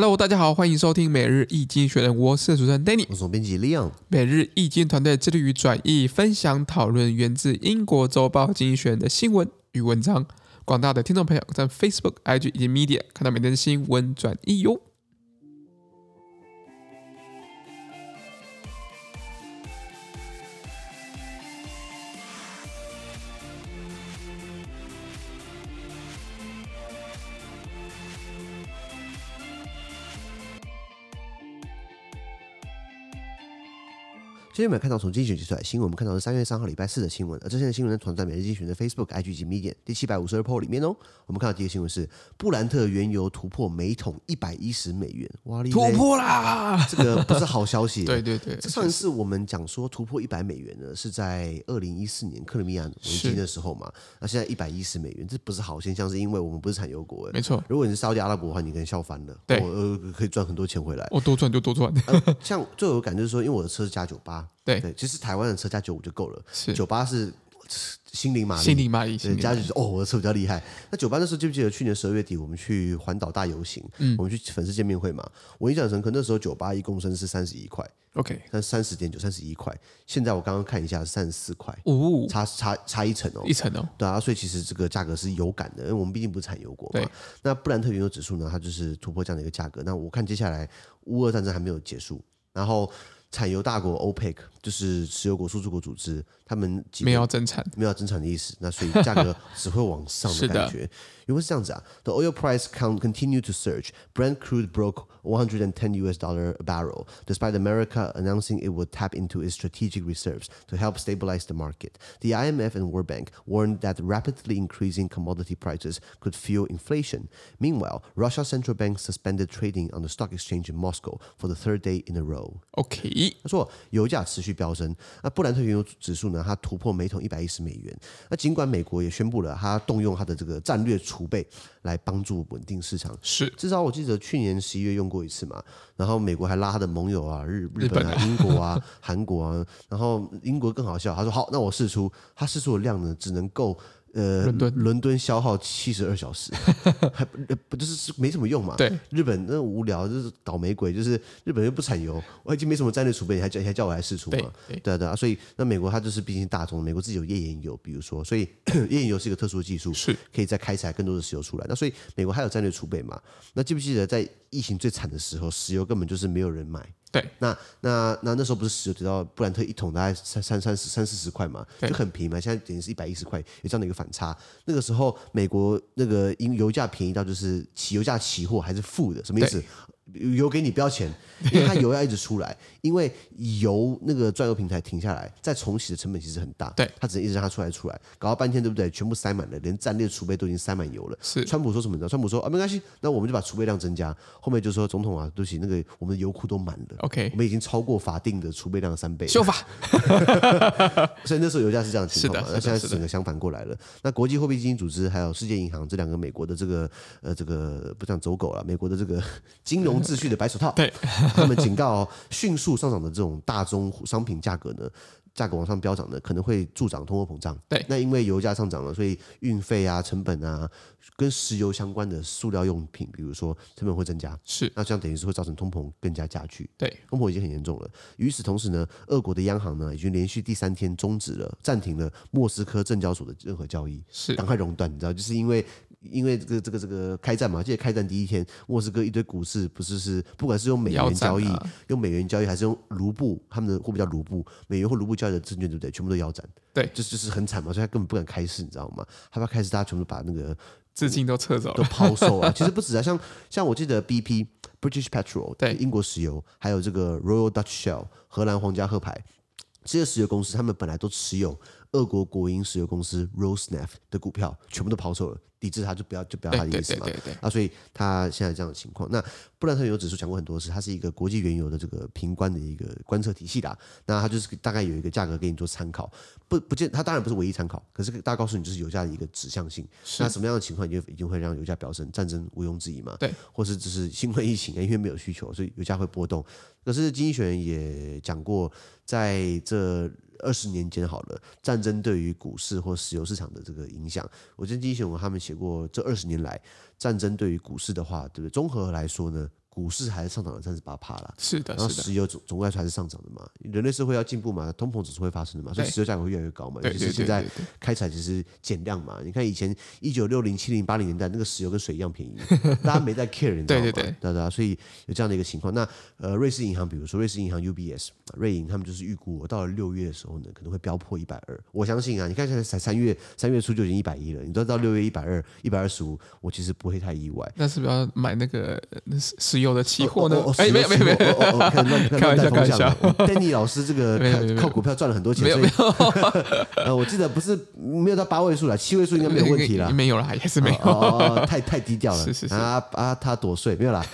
Hello，大家好，欢迎收听每日易经学人，我是主持人 Danny，我是总编辑 Leon。每日易经团队致力于转译、分享、讨论源自英国周报《经济学人》的新闻与文章。广大的听众朋友在 Facebook、IG 以及 Media 看到每天的新闻转译哟。今天我们看到从经济学人出来新闻，我们看到是三月三号礼拜四的新闻。而这些新闻呢，存在每日经济学人的 Facebook、IG 及 Medium 第七百五十二 po 里面哦。我们看到第一个新闻是布兰特原油突破每桶一百一十美元，哇！突破啦！这个不是好消息。对对对，上一次我们讲说突破一百美元呢，是在二零一四年克里米亚危机的时候嘛。那现在一百一十美元，这不是好现象，是因为我们不是产油国。没错，如果你是沙特阿拉伯的话，你可能笑翻了。对，我呃可以赚很多钱回来。我多赚就多赚。呃、像最有感就是说，因为我的车是加九八。对对，其实台湾的车加九五就够了，是九八是心灵马力，心灵马力，对，加九哦，我的车比较厉害。那九八那时候记不记得去年十二月底我们去环岛大游行，嗯，我们去粉丝见面会嘛，我印象深刻，那时候九八一公升是三十一块，OK，但三十点九三十一块，现在我刚刚看一下是三十四块，哦，差差差一层哦，一层哦，对啊，所以其实这个价格是有感的，因为我们毕竟不是产油国嘛。那布兰特原油指数呢，它就是突破这样的一个价格。那我看接下来乌俄战争还没有结束，然后。产油大国 OPEC 就是石油国输出国组织，他们没有增产，没有增产的意思，那所以价格只会往上的感觉。因为是这样子啊，The oil price can continue to surge. Brent crude broke 110 US dollar a barrel, despite America announcing it would tap into its strategic reserves to help stabilize the market. The IMF and World Bank warned that rapidly increasing commodity prices could fuel inflation. Meanwhile, Russia's central bank suspended trading on the stock exchange in Moscow for the third day in a row. OK，他说油价持续 飙升，那布兰特原油指数呢，它突破每桶一百一十美元。那尽管美国也宣布了，它动用它的这个战略储备来帮助稳定市场，是至少我记得去年十一月用过一次嘛，然后美国还拉他的盟友啊，日日本啊、英国啊、韩国啊，然后英国更好笑，他说好，那我试出，他试出的量呢，只能够。呃，伦敦伦敦消耗七十二小时，还不不就是是没什么用嘛？对，日本那无聊就是倒霉鬼，就是日本又不产油，我已经没什么战略储备，你还叫你还叫我来试出嘛？对对，对啊，所以那美国它就是毕竟大众，美国自己有页岩油，比如说，所以 页岩油是一个特殊的技术，是可以再开采更多的石油出来。那所以美国还有战略储备嘛？那记不记得在疫情最惨的时候，石油根本就是没有人买。对，那那那那时候不是石油跌到布兰特一桶大概三三三三四十块嘛，就很便宜嘛。现在等于是一百一十块，有这样的一个反差。那个时候美国那个因油价便宜到就是起油价期货还是负的，什么意思？油给你不要钱，因为它油要一直出来，因为油那个转油平台停下来，再重启的成本其实很大。对，它只能一直让它出来出来，搞了半天，对不对？全部塞满了，连战略储备都已经塞满油了。是，川普说什么呢？川普说啊，没关系，那我们就把储备量增加。后面就说总统啊，对不起，那个我们的油库都满了。OK，我们已经超过法定的储备量的三倍。修法。所以那时候油价是这样的情况嘛？那现在是整个相反过来了。那国际货币基金组织还有世界银行这两个美国的这个呃这个不想走狗了，美国的这个 金融秩序的白手套。对，他们警告哦，迅速上涨的这种大宗商品价格呢，价格往上飙涨呢，可能会助长通货膨胀。对，那因为油价上涨了，所以运费啊、成本啊，跟石油相关的塑料用品，比如说成本会增加。是，那这样等于是会造成通膨更加加剧。对，通膨已经很严重了。与此同时呢，俄国的央行呢，已经连续第三天终止了、暂停了莫斯科证交所的任何交易，是赶快熔断，你知道，就是因为。因为这个这个这个开战嘛，记得开战第一天，莫斯科一堆股市不是是，不管是用美元交易，用美元交易，还是用卢布，他们的货币叫卢布，美元或卢布交易的证券，对不对？全部都腰斩，对，就是就是很惨嘛，所以他根本不敢开市，你知道吗？害怕开市，大家全部把那个资金都撤走了，都抛售啊。其实不止啊，像像我记得 BP British Petrol 对英国石油，还有这个 Royal Dutch Shell 荷兰皇家壳牌这些石油公司，他们本来都持有俄国国营石油公司 Rosneft 的股票，全部都抛售了。抵制它就不要就不要它的意思嘛，啊，所以它现在这样的情况。那布兰特原油指数讲过很多次，它是一个国际原油的这个评观的一个观测体系啦。那它就是大概有一个价格给你做参考，不不见它当然不是唯一参考，可是大家告诉你就是油价的一个指向性。那什么样的情况就一定会让油价飙升？战争毋庸置疑嘛，对，或是只是新冠疫情，因为没有需求，所以油价会波动。可是经济学人也讲过，在这。二十年间好了，战争对于股市或石油市场的这个影响，我记得经济学人他们写过，这二十年来战争对于股市的话，对不对？综合来说呢，股市还是上涨了三十八帕了。是的，然后石油总总归还是上涨的嘛。人类社会要进步嘛，通膨总是会发生的嘛，所以石油价格会越来越高嘛。尤其是现在开采其实减量嘛。你看以前一九六零、七零、八零年代那个石油跟水一样便宜，大家没在 care，你知道吗？对对对，对对，所以有这样的一个情况。那呃，瑞士银行，比如说瑞士银行 UBS、瑞银，他们就是预估到了六月的时候呢，可能会飙破一百二。我相信啊，你看现在才三月，三月初就已经一百一了，你都到六月一百二、一百二十五，我其实不会太意外。那是不是要买那个石油的期货呢？哎，没有没有没有，开玩笑 开玩笑。Danny 老师这个 靠股票赚了很多钱，没有。呃，我记得不是没有到八位数了，七位数应该没有问题了。没有了，也是没有。哦，太太低调了。是是是啊啊，他躲税没有啦。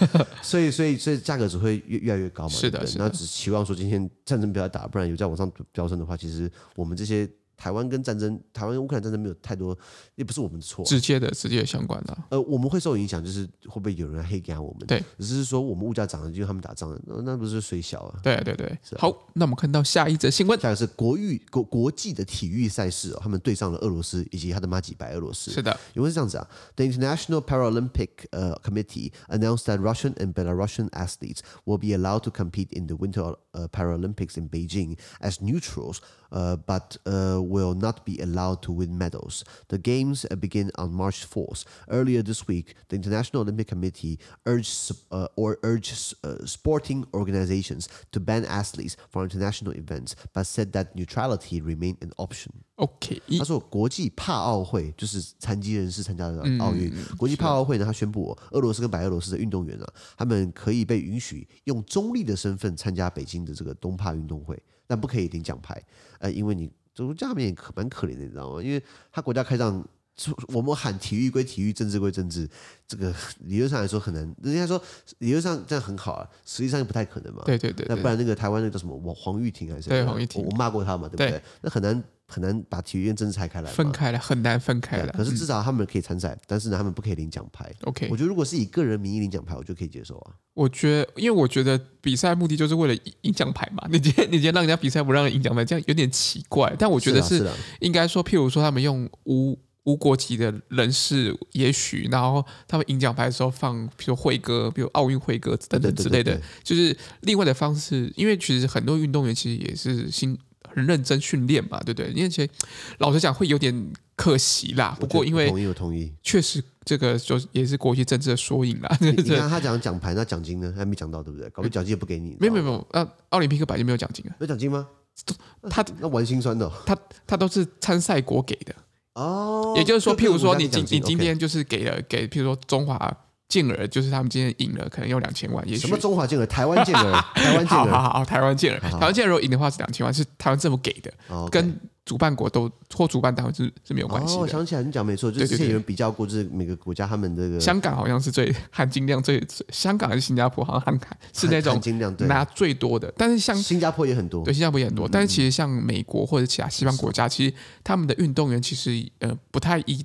所以所以所以价格只会越越来越高嘛。是的，是的。那只期望说今天战争不要打，不然有再往上飙升的话，其实我们这些。台湾跟战争，台湾跟乌克兰战争没有太多，也不是我们的错，直接的、直接相关的、啊。呃，我们会受影响，就是会不会有人黑给我们？对，只是说我们物价涨了，因为他们打仗了，那不是水小啊？对对对，好，那我们看到下一则新闻，下一个是国域国国际的体育赛事哦，他们对上了俄罗斯以及他的妈几白俄罗斯。是的，因为是这样子啊，The International Paralympic 呃 Committee announced that Russian and Belarusian athletes will be allowed to compete in the Winter 呃 Paralympics in Beijing as neutrals，呃，but 呃 will not be allowed to win medals. The games begin on March 4th. Earlier this week, the International Olympic Committee urged uh, or urged uh, sporting organizations to ban athletes from international events, but said that neutrality remained an option. OK，他说国际帕奥会就是残疾人士参加的奥运。嗯、国际帕奥会呢，他宣布俄罗斯跟白俄罗斯的运动员啊，他们可以被允许用中立的身份参加北京的这个冬帕运动会，但不可以领奖牌。呃，因为你。 这个下面可蛮可怜的，你知道吗？因为他国家开仗，我们喊体育归体育，政治归政治，这个理论上来说很难。人家说理论上这样很好啊，实际上又不太可能嘛。对对对，对。那不然那个台湾那个叫什么黄黄玉婷还是？对黄玉婷，我骂过他嘛，对不对？对那很难。很难把体育跟政治拆开来，分开了很难分开了。可是至少他们可以参赛，嗯、但是呢，他们不可以领奖牌。OK，我觉得如果是以个人名义领奖牌，我就可以接受啊。我觉得，因为我觉得比赛目的就是为了赢奖牌嘛。你今天你今天让人家比赛不让人赢奖牌，这样有点奇怪。但我觉得是应该说，譬如说他们用无无国籍的人士，也许然后他们赢奖牌的时候放，比如会歌，比如奥运会歌等等之类的，就是另外的方式。因为其实很多运动员其实也是心。很认真训练嘛，对不对？因为其实老实讲会有点可惜啦。不过因为同意，我同意，确实这个就也是国际政治的缩影啦。你看他讲奖牌，那奖金呢？还没讲到，对不对？搞不奖金也不给你。没有没有没有，那奥林匹克本来就没有奖金啊。有奖金吗？他那玩心酸的。他他都是参赛国给的哦。也就是说，譬如说你今你今天就是给了给，譬如说中华。健儿就是他们今天赢了，可能有两千万。也许什么中华健儿？台湾健儿？台湾健儿？好好好，台湾健儿。台湾健儿如果赢的话是两千万，是台湾政府给的，跟主办国都或主办单位是是没有关系的。我想起来，你讲没错，就是之前有人比较过，就是每个国家他们这个。香港好像是最 含金量最，香港还是新加坡？好像含是那种拿最多的。但是像新加坡也很多，对，新加坡也很多。但是其实像美国或者其他西方国家，其实他们的运动员其实呃不太一。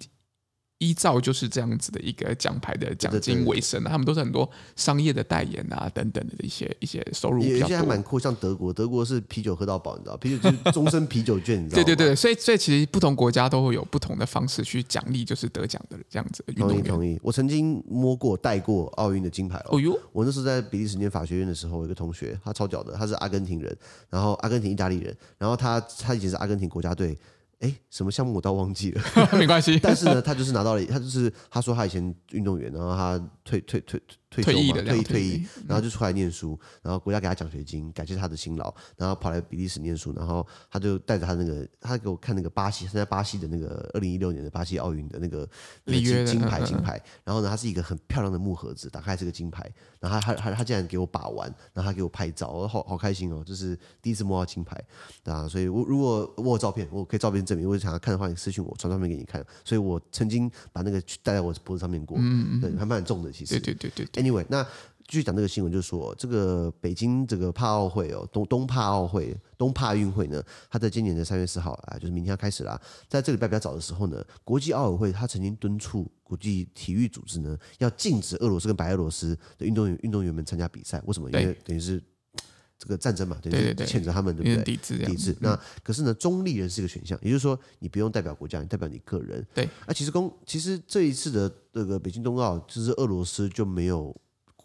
依照就是这样子的一个奖牌的奖金为生，他们都是很多商业的代言啊等等的一些一些收入比较多。有些还蛮酷，像德国，德国是啤酒喝到饱，你知道，啤酒就是终身啤酒券，你知道吗？对对对，所以所以其实不同国家都会有不同的方式去奖励，就是得奖的这样子的运动员。同意同意，我曾经摸过带过奥运的金牌哦。哦哟，我那时候在比利时念法学院的时候，我一个同学他超屌的，他是阿根廷人，然后阿根廷意大利人，然后他他以前是阿根廷国家队。哎，什么项目我倒忘记了，没关系。但是呢，他就是拿到了，他就是他说他以前运动员，然后他退退退退役嘛，退役退役，然后就出来念书，然后国家给他奖学金，感谢他的辛劳，然后跑来比利时念书，然后他就带着他那个，他给我看那个巴西，他在巴西的那个二零一六年的巴西奥运的那个金金牌金牌，然后呢，他是一个很漂亮的木盒子，打开是个金牌，然后他他他他竟然给我把玩，然后他给我拍照，我好好开心哦，就是第一次摸到金牌，啊，所以我如果我有照片，我可以照片。证明，我想要看的话，你私信我，传照片给你看。所以我曾经把那个戴在我脖子上面过，嗯嗯，对，还蛮重的，其实。对对对对。Anyway，那继续讲这个新闻，就是说这个北京这个帕奥会哦，东东帕奥会、东帕运会呢，它在今年的三月四号啊，就是明天要开始啦。在这个礼拜比较早的时候呢，国际奥委会它曾经敦促国际体育组织呢，要禁止俄罗斯跟白俄罗斯的运动员运动员们参加比赛。为什么？因为等于是。这个战争嘛，对对对，谴责他们，对不对？抵制，抵制。那可是呢，中立人是一个选项，也就是说，你不用代表国家，你代表你个人。对。啊，其实公，其实这一次的这个北京冬奥，就是俄罗斯就没有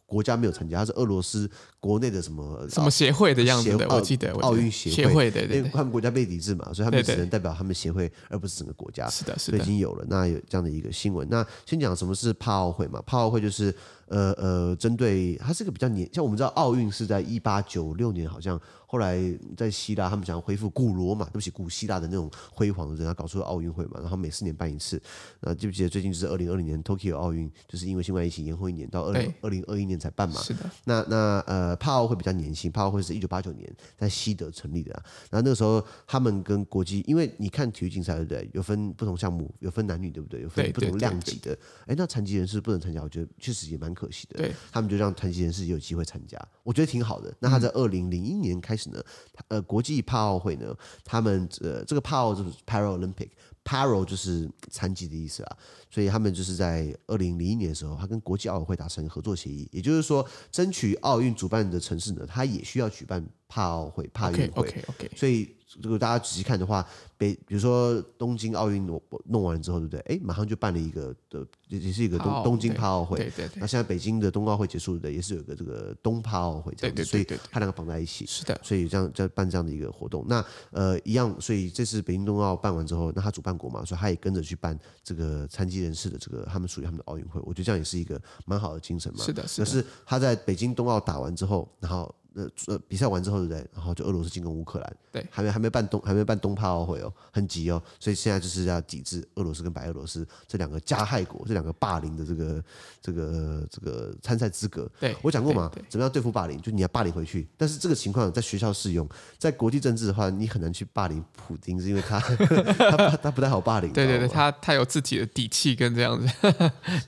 国家没有参加，他是俄罗斯国内的什么什么协会的样子的，我记得奥运协会对对，因为他们国家被抵制嘛，所以他们只能代表他们协会，而不是整个国家。是的，是的，已经有了，那有这样的一个新闻。那先讲什么是帕奥会嘛？帕奥会就是。呃呃，针对它是个比较年，像我们知道奥运是在一八九六年，好像后来在希腊，他们想要恢复古罗马，对不起，古希腊的那种辉煌的人，他搞出了奥运会嘛，然后每四年办一次。那记不记得最近就是二零二零年 Tokyo 奥运，就是因为新冠疫情延后一年，到二零二零二一年才办嘛。是的。那那呃，帕奥会比较年轻，帕奥会是一九八九年在西德成立的啊。然后那个时候他们跟国际，因为你看体育竞赛对不对？有分不同项目，有分男女对不对？有分不同量级的。哎，那残疾人是不能参加，我觉得确实也蛮可惜的。对。他们就让残疾人士有机会参加，我觉得挺好的。那他在二零零一年开始呢，呃，国际帕奥会呢，他们呃，这个帕奥就是 Paralympic，Paral 就是残疾的意思啊，所以他们就是在二零零一年的时候，他跟国际奥委会达成合作协议，也就是说，争取奥运主办的城市呢，他也需要举办帕奥会、帕运会。Okay, okay, okay. 所以如果大家仔细看的话，北比如说东京奥运我弄完了之后，对不对？哎，马上就办了一个的。也是一个东东京帕奥会，对对对。那现在北京的冬奥会结束的，也是有一个这个东帕奥会这样子，对对对对，所以它两个绑在一起。是的，所以这样在办这样的一个活动。那呃一样，所以这次北京冬奥办完之后，那他主办国嘛，所以他也跟着去办这个残疾人士的这个他们属于他们的奥运会。我觉得这样也是一个蛮好的精神嘛。是的，是的。可是他在北京冬奥打完之后，然后呃呃比赛完之后，对不对？然后就俄罗斯进攻乌克兰，对，还没还没办东还没办东帕奥会哦，很急哦。所以现在就是要抵制俄罗斯跟白俄罗斯这两个加害国，这两个霸凌的这个。呃，这个这个参赛资格，对我讲过嘛？怎么样对付霸凌？就你要霸凌回去。但是这个情况在学校适用，在国际政治的话，你很难去霸凌普京，是因为他 他他不太好霸凌。对对对，他他有自己的底气跟这样子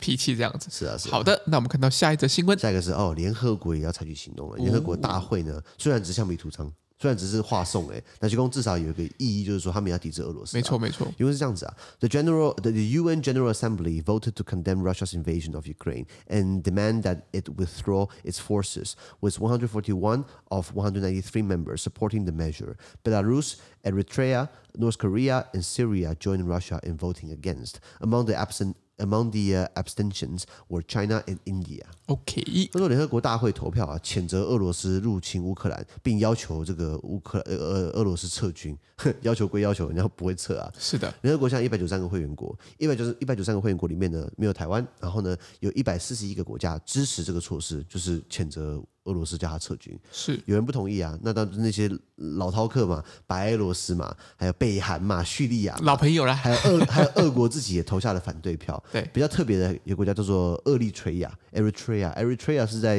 脾气这样子。是啊，是啊。好的，那我们看到下一则新闻，下一个是哦，联合国也要采取行动了。联合国大会呢，虽然只橡皮图章。虽然只是话送哎，那其中至少有一个意义，就是说他们要抵制俄罗斯。没错没错，因为是这样子啊，The General the UN General Assembly voted to condemn Russia's invasion of Ukraine and demand that it withdraw its forces, with 141 of 193 members supporting the measure. Belarus, Eritrea, North Korea, and Syria joined Russia in voting against. Among the absent Among the abstentions were China and India. OK，他说联合国大会投票啊，谴责俄罗斯入侵乌克兰，并要求这个乌克呃俄俄罗斯撤军。要求归要求，人家不会撤啊。是的，联合国现在一百九十三个会员国，一百九十一百九十三个会员国里面呢，没有台湾。然后呢，有一百四十一个国家支持这个措施，就是谴责俄罗斯叫他撤军。是有人不同意啊？那当那些老饕客嘛，白俄罗斯嘛，还有北韩嘛，叙利亚，老朋友啦，还有俄 还有俄国自己也投下了反对票。对，比较特别的一个国家叫做厄立垂亚 （Eritrea），Eritrea 是在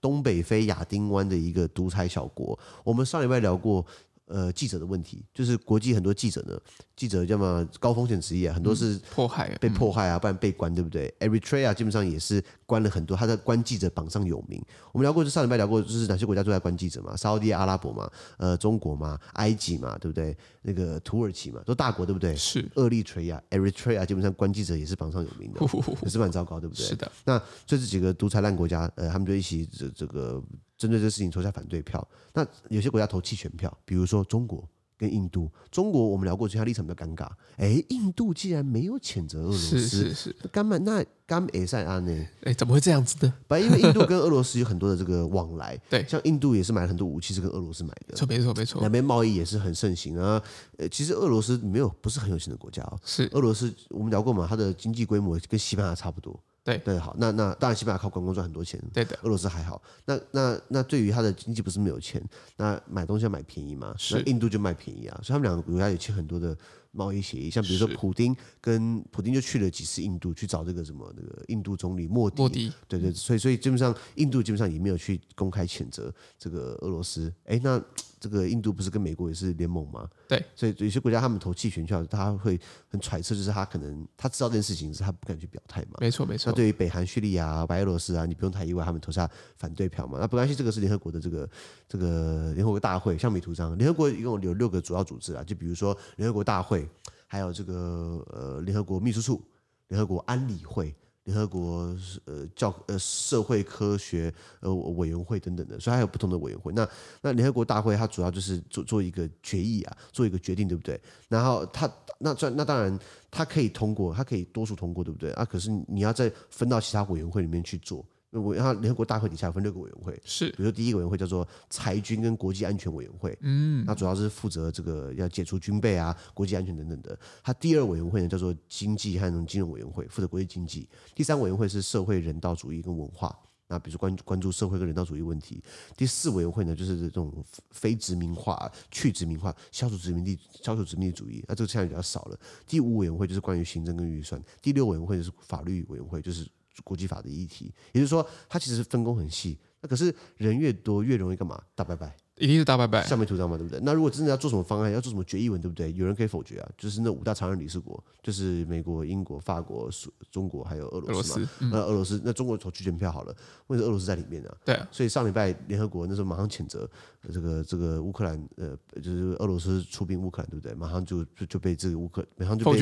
东北非亚丁湾的一个独裁小国。我们上礼拜聊过。呃，记者的问题就是国际很多记者呢，记者要么高风险职业，很多是迫害，被迫害啊，不然被关，对不对？Eritrea 基本上也是关了很多，他在关记者榜上有名。我们聊过，就上礼拜聊过，就是哪些国家都在关记者嘛？沙乌地阿拉伯嘛，呃，中国嘛，埃及嘛，对不对？那个土耳其嘛，都大国，对不对？是。厄立垂亚 Eritrea 基本上关记者也是榜上有名的，呼呼呼也是蛮糟糕，对不对？是的。那这几个独裁烂国家，呃，他们就一起这这个。针对这事情投下反对票，那有些国家投弃权票，比如说中国跟印度。中国我们聊过，其他立场比较尴尬。哎，印度既然没有谴责俄罗斯，是是是，干嘛那干埃塞安呢？哎，怎么会这样子呢？不，因为印度跟俄罗斯有很多的这个往来，对，像印度也是买了很多武器是跟俄罗斯买的，错，没错没错，两边贸易也是很盛行啊。呃，其实俄罗斯没有不是很有钱的国家哦，是俄罗斯我们聊过嘛，它的经济规模跟西班牙差不多。对对，好，那那当然，西班牙靠观光赚很多钱。对的，俄罗斯还好。那那那对于他的经济不是没有钱，那买东西要买便宜嘛？是。那印度就卖便宜啊，所以他们两个国家也签很多的贸易协议。像比如说，普丁跟普丁就去了几次印度去找这个什么那个印度总理莫迪。莫迪。对对，所以所以基本上印度基本上也没有去公开谴责这个俄罗斯。哎，那。这个印度不是跟美国也是联盟吗？对，所以有些国家他们投弃权票，他会很揣测，就是他可能他知道这件事情，是他不敢去表态嘛。没错，没错。那对于北韩、叙利亚、白俄罗斯啊，你不用太意外，他们投下反对票嘛。那不关系，这个是联合国的这个这个联合国大会橡皮图章。联合国一共有六个主要组织啊，就比如说联合国大会，还有这个呃联合国秘书处、联合国安理会。联合国呃教呃社会科学呃委员会等等的，所以还有不同的委员会。那那联合国大会它主要就是做做一个决议啊，做一个决定，对不对？然后它那这那当然它可以通过，它可以多数通过，对不对？啊，可是你要再分到其他委员会里面去做，我然后联合国大会底下分六个委员会，是，比如说第一个委员会叫做裁军跟国际安全委员会，嗯，那主要是负责这个要解除军备啊、国际安全等等的。它第二委员会呢叫做经济和金融委员会，负责国际经济。第三委员会是社会人道主义跟文化，那比如说关关注社会跟人道主义问题。第四委员会呢就是这种非殖民化、去殖民化、消除殖民地、消除殖民地主义，那这个现在比较少了。第五委员会就是关于行政跟预算。第六委员会就是法律委员会，就是。国际法的议题，也就是说，它其实分工很细。那可是人越多越容易干嘛？大拜拜。一定是大拜拜，下面图章嘛，对不对？那如果真的要做什么方案，要做什么决议文，对不对？有人可以否决啊，就是那五大常任理事国，就是美国、英国、法国、中国还有俄罗斯嘛。斯嗯、那俄罗斯，那中国投弃权票好了，为什么俄罗斯在里面呢、啊？对、啊。所以上礼拜联合国那时候马上谴责这个这个乌克兰，呃，就是俄罗斯出兵乌克兰，对不对？马上就就就被这个乌克，马上就被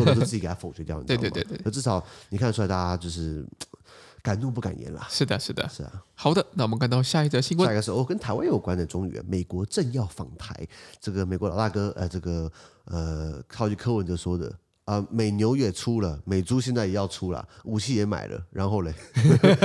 俄罗斯自己给他否决掉，你知道吗？对对对对。那至少你看得出来，大家就是。敢怒不敢言啦，是的，是的，是啊。好的，那我们看到下一则新闻。下一个是哦，跟台湾有关的，终于，美国政要访台。这个美国老大哥，呃，这个呃，超级柯文哲说的。啊，美牛也出了，美猪现在也要出了，武器也买了，然后嘞，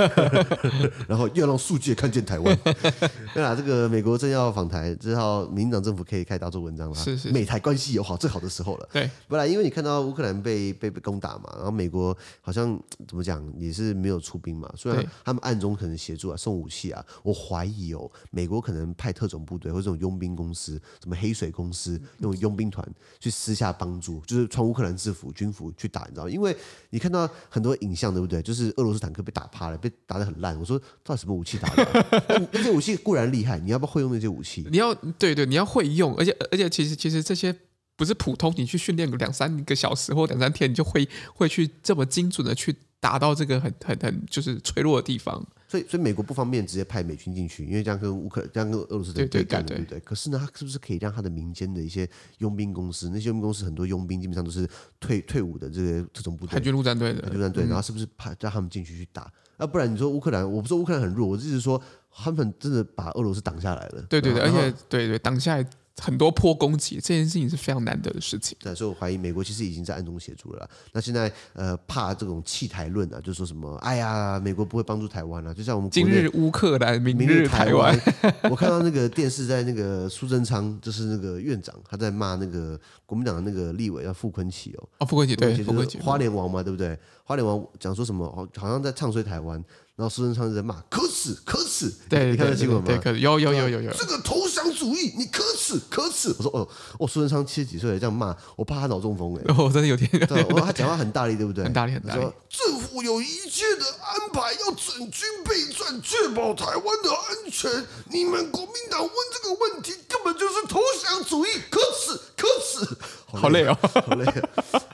然后又让世界看见台湾。对啦，这个美国正要访台，之后民进党政府可以开大做文章了。是是，美台关系友好最好的时候了。对，不然因为你看到乌克兰被被被攻打嘛，然后美国好像怎么讲也是没有出兵嘛，虽然他们暗中可能协助啊，送武器啊，我怀疑哦，美国可能派特种部队或者这种佣兵公司，什么黑水公司那种佣兵团去私下帮助，就是穿乌克兰制服。军服去打，你知道？因为你看到很多影像，对不对？就是俄罗斯坦克被打趴了，被打得很烂。我说，到底什么武器打的？那些武器固然厉害，你要不要会用那些武器？你要对对，你要会用，而且而且，其实其实这些不是普通，你去训练个两三个小时或两三天，你就会会去这么精准的去打到这个很很很就是脆弱的地方。所以，所以美国不方便直接派美军进去，因为这样跟乌克兰、这样跟俄罗斯对干的，对不对？可是呢，他是不是可以让他的民间的一些佣兵公司，那些佣兵公司很多佣兵基本上都是退退伍的这个特种部队、海军陆战队的海军陆战队，然后是不是派让他们进去去打？啊，不然你说乌克兰，我不说乌克兰很弱，我只是说他们真的把俄罗斯挡下来了。对对对，而且对对挡下来。很多波攻击这件事情是非常难得的事情。对，所以我怀疑美国其实已经在暗中协助了啦。那现在呃，怕这种弃台论啊，就说什么，哎呀，美国不会帮助台湾啊，就像我们今日乌克兰，明日台湾。我看到那个电视在那个苏贞昌，就是那个院长，他在骂那个国民党的那个立委叫傅昆萁哦。哦，傅昆萁对，傅昆萁花莲王嘛，对不对？花莲王讲说什么？好像在唱衰台湾。然后苏贞昌在骂，可耻可耻！对，你看到新闻吗？对，可有有有有有。这个投降主义，你可耻可耻！我说哦，哦，苏贞昌七十几岁了这样骂，我怕他脑中风哎。我真的有点。对，我他讲话很大力，对不对？很大力，很大力。说政府有一切的安排，要整军备战，确保台湾的安全。你们国民党问这个问题，根本就是投降主义，可耻可耻！好累哦，好累。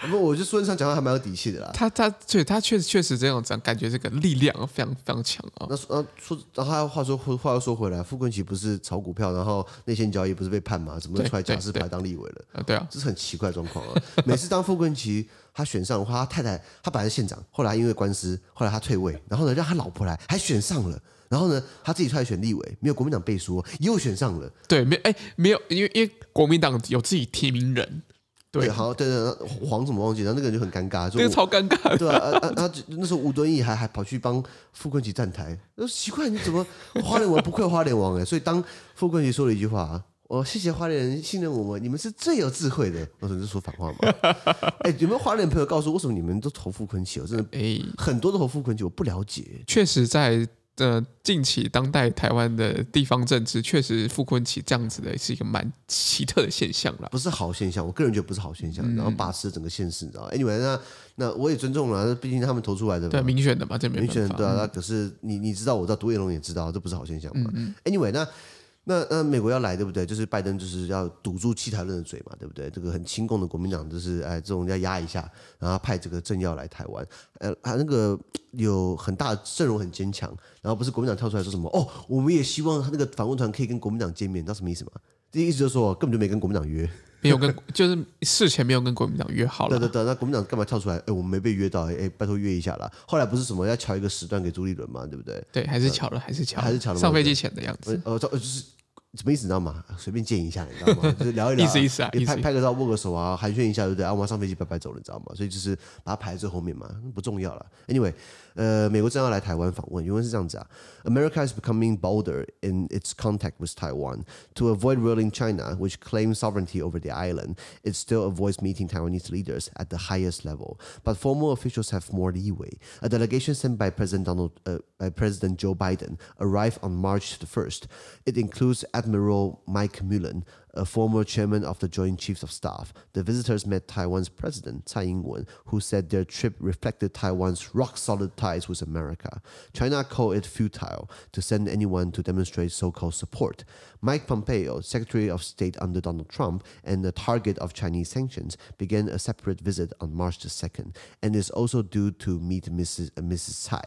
不过我觉得苏贞昌讲话还蛮有底气的啦。他他对他确实确实这样讲，感觉这个力量非常。非常强啊！那说，然后他话说话又说回来，傅崐萁不是炒股票，然后内线交易不是被判吗？怎么出来假释牌当立委了？啊，对啊，这是很奇怪的状况啊！每次当傅崐萁他选上的话，他太太他本来是县长，后来因为官司，后来他退位，然后呢让他老婆来还选上了，然后呢他自己出来选立委，没有国民党背书，又选上了。对，没哎没有，因为因为国民党有自己提名人。对，好，对对，黄怎么忘记？然后那个人就很尴尬，这个超尴尬。对啊，啊啊，啊那时候吴敦义还还跑去帮傅昆萁站台，说奇怪，你怎么花莲王不愧花莲王哎？所以当傅昆萁说了一句话，我谢谢花莲人信任我们，你们是最有智慧的。我说你是说反话吗？哎，有没有花莲朋友告诉我，为什么你们都投傅昆萁？我真的哎，很多都投傅昆萁，我不了解。确实在。呃，近期当代台湾的地方政治，确实傅昆萁这样子的是一个蛮奇特的现象了，不是好现象。我个人觉得不是好现象，嗯、然后把持整个县市，你知道？Anyway，那那我也尊重了，毕竟他们投出来的，对民选的嘛，这民选对啊。那、嗯、可是你你知道，我知道，独眼龙也知道，这不是好现象嘛。嗯、Anyway，那。那那美国要来对不对？就是拜登就是要堵住七台论的嘴嘛，对不对？这个很亲共的国民党就是哎，这种要压一下，然后派这个政要来台湾，呃，他那个有很大阵容很坚强，然后不是国民党跳出来说什么哦，我们也希望他那个访问团可以跟国民党见面，你知道什么意思吗？这意思就是说根本就没跟国民党约。没有跟，就是事前没有跟国民党约好了。对对对，那国民党干嘛跳出来？哎，我们没被约到，哎，拜托约一下啦。后来不是什么要敲一个时段给朱立伦嘛，对不对？对，还是敲了，还是乔，还是敲了。上飞机前的样子。呃，就是什么意思你知道吗？随便见一下，你知道吗？就是聊一聊，意思意思啊，拍拍个照，握个手啊，寒暄一下，对不对？啊，我们上飞机拜拜走了，你知道吗？所以就是把它排在最后面嘛，不重要了。Anyway。呃，美国正要来台湾访问，原文是这样子啊：America is becoming bolder in its contact with Taiwan to avoid ruling China, which claims sovereignty over the island. It still avoids meeting Taiwanese leaders at the highest level, but formal officials have more leeway. A delegation sent by President Donald, uh, by President Joe Biden, arrived on March the first. It includes Admiral Mike Mullen a former chairman of the Joint Chiefs of Staff. The visitors met Taiwan's president, Tsai Ing-wen, who said their trip reflected Taiwan's rock-solid ties with America. China called it futile to send anyone to demonstrate so-called support. Mike Pompeo, Secretary of State under Donald Trump and the target of Chinese sanctions, began a separate visit on March the 2nd and is also due to meet Mrs. Uh, Mrs. Tsai.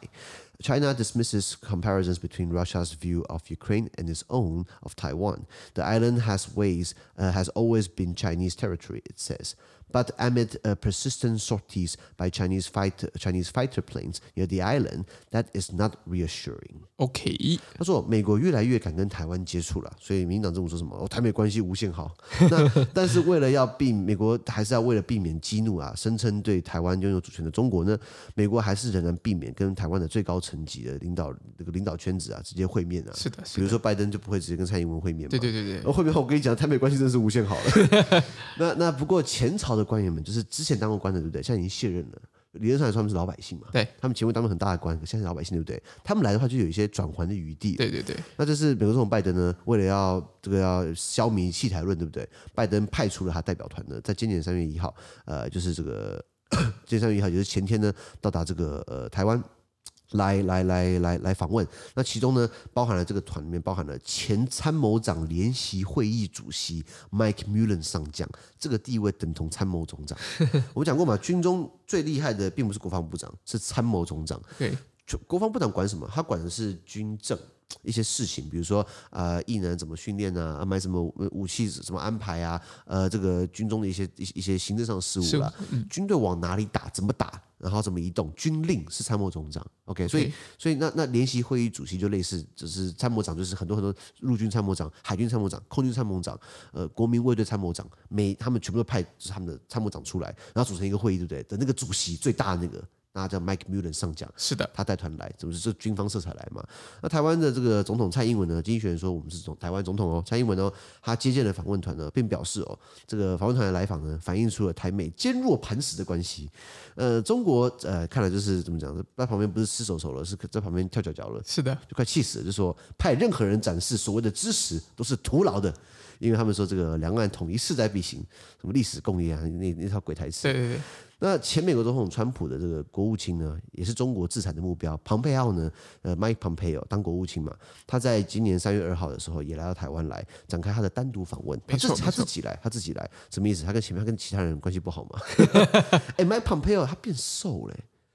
China dismisses comparisons between Russia's view of Ukraine and its own of Taiwan. The island has ways uh, has always been Chinese territory, it says. But amid uh, persistent sorties by Chinese fighter Chinese fighter planes near the island, that is not reassuring. OK，他说美国越来越敢跟台湾接触了，所以民进党政府说什么？哦，台美关系无限好。那但是为了要避美国还是要为了避免激怒啊，声称对台湾拥有主权的中国呢，美国还是仍然避免跟台湾的最高层级的领导这个领导圈子啊直接会面啊。是的，是的，比如说拜登就不会直接跟蔡英文会面嘛。对对对会面后我跟你讲，台美关系真是无限好了。那那不过前朝的。官员们就是之前当过官的，对不对？现在已经卸任了。理论上来说，他们是老百姓嘛。对，他们前面当了很大的官，现在是老百姓，对不对？他们来的话，就有一些转圜的余地。对对对。那这是美国总统拜登呢，为了要这个要消弭弃台论，对不对？拜登派出了他代表团呢，在今年三月一号，呃，就是这个 今年三月一号，就是前天呢，到达这个呃台湾。来来来来来访问，那其中呢，包含了这个团里面包含了前参谋长联席会议主席 Mike Mullen 上将，这个地位等同参谋总长。我们讲过嘛，军中最厉害的并不是国防部长，是参谋总长。对，国防部长管什么？他管的是军政。一些事情，比如说呃，艺人怎么训练啊，买什么武器怎么安排啊，呃，这个军中的一些一一些行政上的事务啦，嗯、军队往哪里打，怎么打，然后怎么移动，军令是参谋总长，OK，所以所以那那联席会议主席就类似，就是参谋长，就是很多很多陆军参谋长、海军参谋长、空军参谋长，呃，国民卫队参谋长，每他们全部都派就是他们的参谋长出来，然后组成一个会议，对不对？的那个主席最大的那个。那叫 Mike Mullen 上将，是的，他带团来，怎么是这军方色彩来嘛？那台湾的这个总统蔡英文呢？经济学人说我们是总台湾总统哦，蔡英文哦，他接见了访问团呢，并表示哦，这个访问团的来访呢，反映出了台美坚若磐石的关系。呃，中国呃，看来就是怎么讲，在旁边不是吃手手了，是在旁边跳脚脚了，是的，就快气死了，就说派任何人展示所谓的知识都是徒劳的，因为他们说这个两岸统一势在必行，什么历史共业啊，那那套鬼台词。对对对。那前美国总统川普的这个国务卿呢，也是中国制裁的目标。蓬佩奥呢，呃，Mike Pompeo 当国务卿嘛，他在今年三月二号的时候也来到台湾来展开他的单独访问。他自他自己来，他自己来，什么意思？他跟前面他跟其他人关系不好吗？哎，Mike Pompeo 他变瘦了。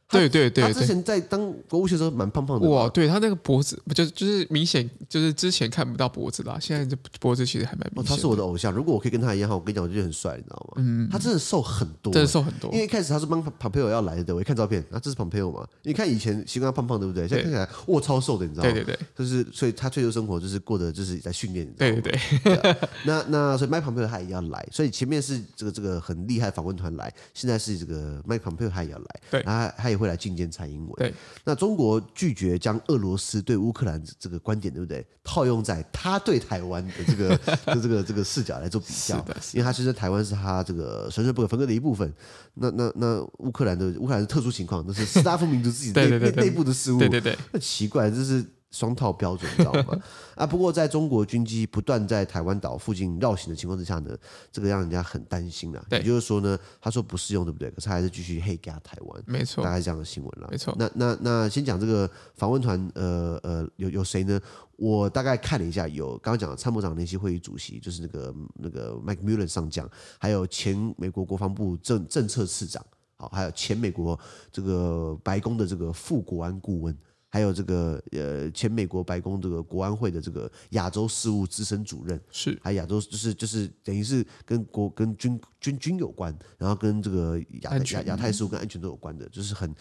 对对对，他之前在当国务卿的时候蛮胖胖的。哇，对他那个脖子，就就是明显就是之前看不到脖子啦，现在这脖子其实还蛮明显。他是我的偶像，如果我可以跟他一样，我跟你讲，我就很帅，你知道吗？嗯，他真的瘦很多，真的瘦很多。因为一开始他是帮 Pompeo 要来的，我一看照片，啊，这是 Pompeo 嘛？你看以前习惯胖胖，对不对？现在看起来哇，超瘦的，你知道吗？对对对，就是所以他退休生活就是过得就是在训练，对对对。那那所以 Mike Pompeo 他也要来，所以前面是这个这个很厉害访问团来，现在是这个 Mike Pompeo 他也要来，对，他他也会来觐见蔡英文。对，那中国拒绝将俄罗斯对乌克兰这个观点，对不对？套用在他对台湾的这个 的这个这个视角来做比较，因为他其实台湾是他这个神圣不可分割的一部分。那那那乌克兰的乌克兰是特殊情况，那是斯拉夫民族自己内内内部的事务。对对对，那奇怪，这是。双套标准，你知道吗？啊，不过在中国军机不断在台湾岛附近绕行的情况之下呢，这个让人家很担心了。也就是说呢，他说不适用，对不对？可是还是继续黑给他台湾，没错，大概是这样的新闻了。没错。那那那先讲这个访问团，呃呃，有有谁呢？我大概看了一下，有刚刚讲的参谋长联席会议主席，就是那个那个 Mike Mullen 上将，还有前美国国防部政政策次长，好，还有前美国这个白宫的这个副国安顾问。还有这个呃前美国白宫这个国安会的这个亚洲事务资深主任，是还亚洲就是就是等于是跟国跟军军军有关，然后跟这个亚亚亚太事务跟安全都有关的，就是很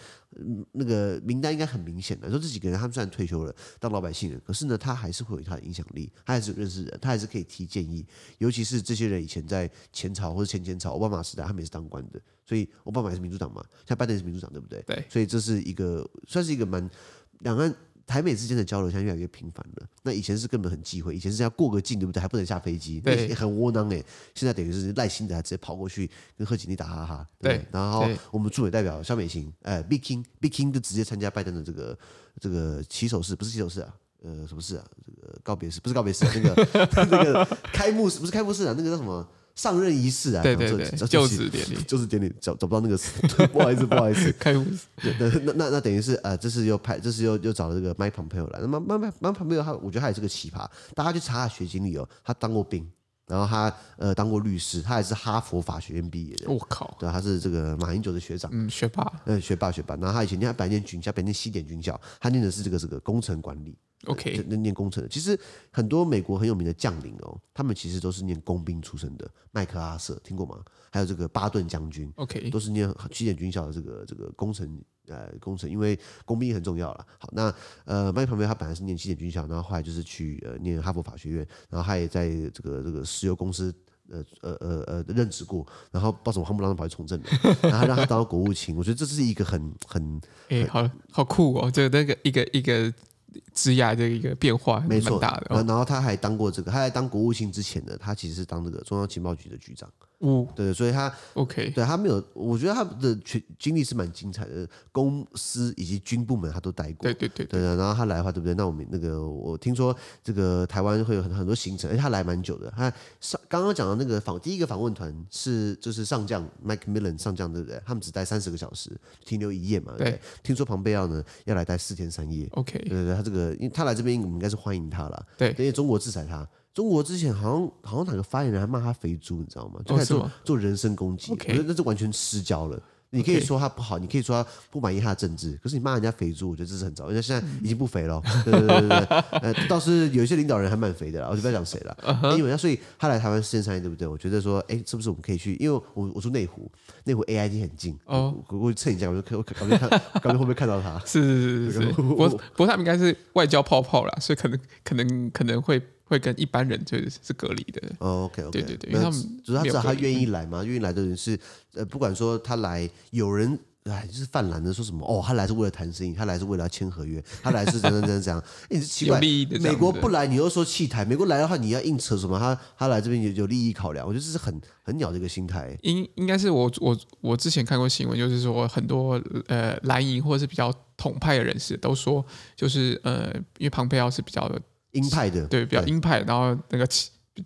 那个名单应该很明显的。说这几个人他们虽然退休了当老百姓人，可是呢他还是会有他的影响力，他还是有认识人，他还是可以提建议。尤其是这些人以前在前朝或者前前朝奥巴马时代，他们也是当官的，所以奥巴马也是民主党嘛，像拜登也是民主党，对不对？对，所以这是一个算是一个蛮。两岸台美之间的交流现在越来越频繁了。那以前是根本很忌讳，以前是要过个境，对不对？还不能下飞机，对，很窝囊哎。现在等于是赖清德还直接跑过去跟贺锦丽打哈哈，对，对。然后我们驻美代表肖美琴，哎，Big King，Big King 就直接参加拜登的这个这个起手式，不是起手式啊，呃，什么事啊？这个告别式，不是告别式，那个 那个开幕式，不是开幕式啊，那个叫什么？上任仪式啊，对对对，就职典礼，就职典礼找找不到那个词，不好意思，不好意思，开。那那那那等于是呃，这是又派，这是又又找了这个 Mike Pompeo 来。那么 Mike Mike Pompeo 他，我觉得他也是个奇葩。大家去查他学经历哦，他当过兵，然后他呃当过律师，他也是哈佛法学院毕业的。我靠，对，他是这个马英九的学长，嗯，学霸，嗯，学霸学霸。然后他以前念白念军校，白念西点军校，他念的是这个这个工程管理。OK，那念工程的，其实很多美国很有名的将领哦，他们其实都是念工兵出身的。麦克阿瑟听过吗？还有这个巴顿将军，OK，都是念西点军校的这个这个工程呃工程，因为工兵很重要了。好，那呃麦克旁边他本来是念西点军校，然后后来就是去呃念哈佛法学院，然后他也在这个这个石油公司呃呃呃呃任职过，然后不知道怎么夯不啷当跑去从政的，然后让他当国务卿。我觉得这是一个很很哎、欸，好好酷哦，这个那个一个一个。一个职涯的一个变化蛮大的，没错。然后他还当过这个，他在当国务卿之前呢，他其实是当这个中央情报局的局长。哦，对，所以他 OK，对他没有，我觉得他的全经历是蛮精彩的，公司以及军部门他都待过。对对对对，对。然后他来的话，对不对？那我们那个我听说这个台湾会有很很多行程，而且他来蛮久的。他上刚刚讲的那个访第一个访问团是就是上将 Mike Millen 上将，对不对？他们只待三十个小时，停留一夜嘛。对。听说庞贝奥呢要来待四天三夜。OK。对对对，他这个因为他来这边，我们应该是欢迎他了。对。因为中国制裁他。中国之前好像好像哪个发言人还骂他肥猪，你知道吗？就开始做、哦、做人身攻击，我觉得那是完全失焦了。你可以说他不好，你可以说他不满意他的政治，可是你骂人家肥猪，我觉得这是很糟。人家现在已经不肥了，对对对对对。呃，倒是有一些领导人还蛮肥的啦，我就不要讲谁了。因为所以他来台湾实践商业，对不对？我觉得说，哎，是不是我们可以去？因为我我住内湖，内湖 AIT 很近哦，我我蹭一下，我就可我感觉看，感觉会不会看到他？是是是是是。不过不过他们应该是外交泡泡啦，所以可能可能可能会。会跟一般人就是是隔离的。哦，OK OK，对对对，因为他们主要他知道他愿意来嘛，愿意来的人是呃，不管说他来，有人哎就是泛蓝的说什么哦，他来是为了谈生意，他来是为了要签合约，他来是怎样怎样怎样，你是 奇怪，美国不来你又说弃台，美国来的话你要硬扯什么？他他来这边有有利益考量，我觉得这是很很鸟的一个心态。应应该是我我我之前看过新闻，就是说很多呃蓝营或者是比较统派的人士都说，就是呃因为庞佩奥是比较。鹰派的对，比较鹰派，然后那个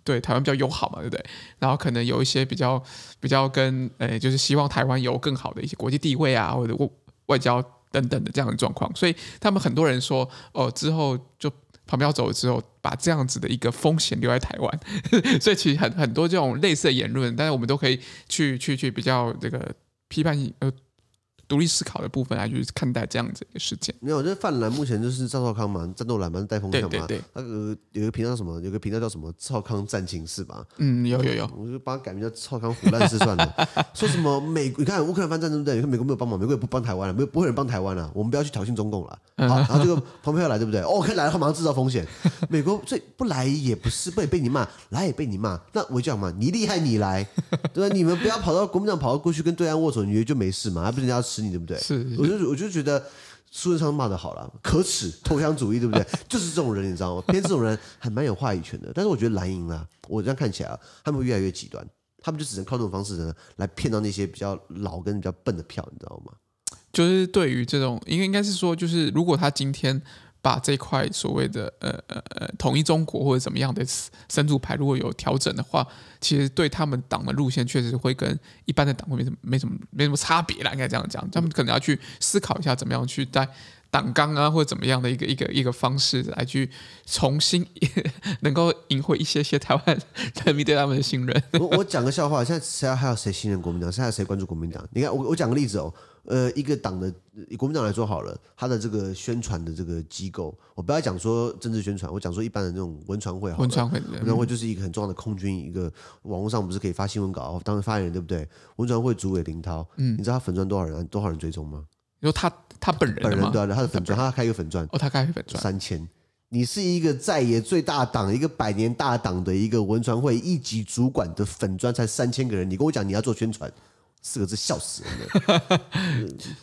对台湾比较友好嘛，对不对？然后可能有一些比较比较跟呃，就是希望台湾有更好的一些国际地位啊，或者外外交等等的这样的状况，所以他们很多人说，哦，之后就旁边要走了之后，把这样子的一个风险留在台湾，所以其实很很多这种类似的言论，但是我们都可以去去去比较这个批判性呃。独立思考的部分来去看待这样子一个事件。没有，我觉得泛蓝目前就是赵少康嘛，战斗蓝嘛，带风向嘛。对对对。那个有个频道什么？有个频道叫什么？赵康战情室吧。嗯，有有有。我就帮他改名叫赵康胡乱事算了。说什么美？你看乌克兰发战争对不对？你看美国没有帮忙，美国也不帮台湾了，没有不会有人帮台湾了。我们不要去挑衅中共了。好，然后这个蓬佩奥来对不对？哦，可以来的话马上制造风险。美国最不来也不是，不也被你骂，来也被你骂。那我就讲嘛，你厉害你来，对吧？你们不要跑到国民党跑到过去跟对岸握手，你觉得就没事嘛？还不是人家要吃你，对不对？是。我就我就觉得苏贞昌骂的好了，可耻，投降主义，对不对？就是这种人，你知道吗？偏这种人还蛮有话语权的。但是我觉得蓝营啊，我这样看起来啊，他们会越来越极端，他们就只能靠这种方式呢来骗到那些比较老跟比较笨的票，你知道吗？就是对于这种，应该应该是说，就是如果他今天。把这块所谓的呃呃呃统一中国或者怎么样的神主牌如果有调整的话，其实对他们党的路线确实会跟一般的党会没什么没什么没什么差别啦，应该这样讲。他们可能要去思考一下怎么样去在党纲啊或者怎么样的一个一个一个方式来去重新 能够赢回一些些台湾人民对他们的信任。我我讲个笑话，现在谁还有谁信任国民党？现在谁关注国民党？你看我我讲个例子哦。呃，一个党的以国民党来说好了，他的这个宣传的这个机构，我不要讲说政治宣传，我讲说一般的那种文传会好了，文传会，文传会就是一个很重要的空军，一个网络上不是可以发新闻稿，当发言人对不对？文传会主委林涛，嗯，你知道他粉钻多少人？多少人追踪吗？你说他他本人本人对啊，他的粉钻，他开一个粉钻，哦，他开一个粉钻三千。你是一个在野最大党、一个百年大党的一个文传会一级主管的粉砖才三千个人，你跟我讲你要做宣传。四个字笑死人了，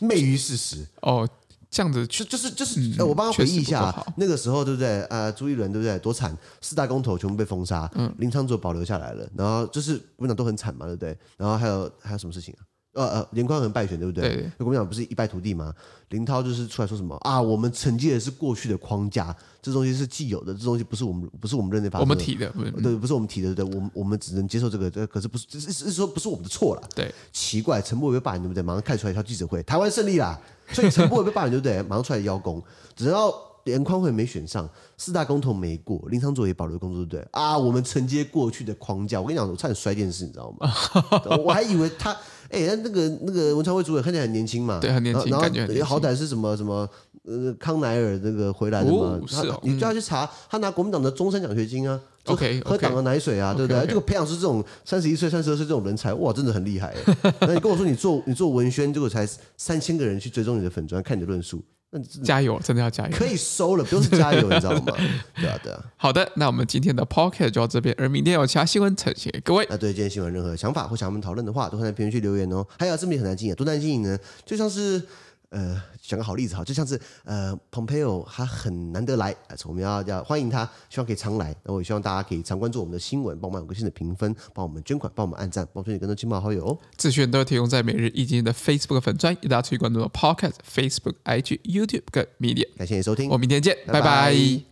昧于事实哦，这样子就就是就是，嗯、我帮他回忆一下，那个时候对不对？呃，朱一伦对不对？多惨，四大公投全部被封杀，嗯，林昌佐保留下来了，然后就是国民党都很惨嘛，对不对？然后还有还有什么事情啊？呃呃，连宽恒败选对不对？对，对，国民党不是一败涂地吗？林涛就是出来说什么啊？我们承接的是过去的框架，这东西是既有的，这东西不是我们不是我们认内发生的，我们提的，对，不是我们提的，对，我们我们只能接受这个，这可是不是是是说不是我们的错了？对，奇怪，陈柏惟被罢免对不对？马上开出来一条记者会，台湾胜利啦！所以陈柏惟被罢免对不对？马上出来邀功，只要连宽会没选上，四大公投没过，林昌佐也保留工作对不对？啊，我们承接过去的框架，我跟你讲，我差点摔电视，你知道吗？我还以为他。哎、欸，那个那个文昌会主委看起来很年轻嘛，对，很年轻，然后好歹是什么什么呃康乃尔那个回来的嘛，哦是哦、你就要去查，他拿国民党的终身奖学金啊，OK，喝党的奶水啊，okay, 对不对？这个培养出这种三十一岁、三十二岁这种人才，哇，真的很厉害。那你跟我说你做你做文宣，结果才三千个人去追踪你的粉砖，看你的论述。那加油，真的要加油！可以收了，不用加油，你知道吗？对啊，对啊。好的，那我们今天的 Pocket 就到这边，而明天有其他新闻呈现给各位。那对今天新闻任何想法或想我们讨论的话，都会在评论区留言哦。还有这么很难经营，多难经营呢？就像是。呃，讲个好例子哈，就像是呃，Pompeo 他很难得来，我们要要欢迎他，希望可以常来。那我也希望大家可以常关注我们的新闻，帮我们五颗星的评分，帮我们捐款，帮我们按赞，帮助你更多亲朋好友哦。资讯都提供在每日一经的 Facebook 粉专，大家可以关注的 Podcast、Facebook、IG、YouTube 跟 Media。感谢你收听，我们明天见，拜拜。拜拜。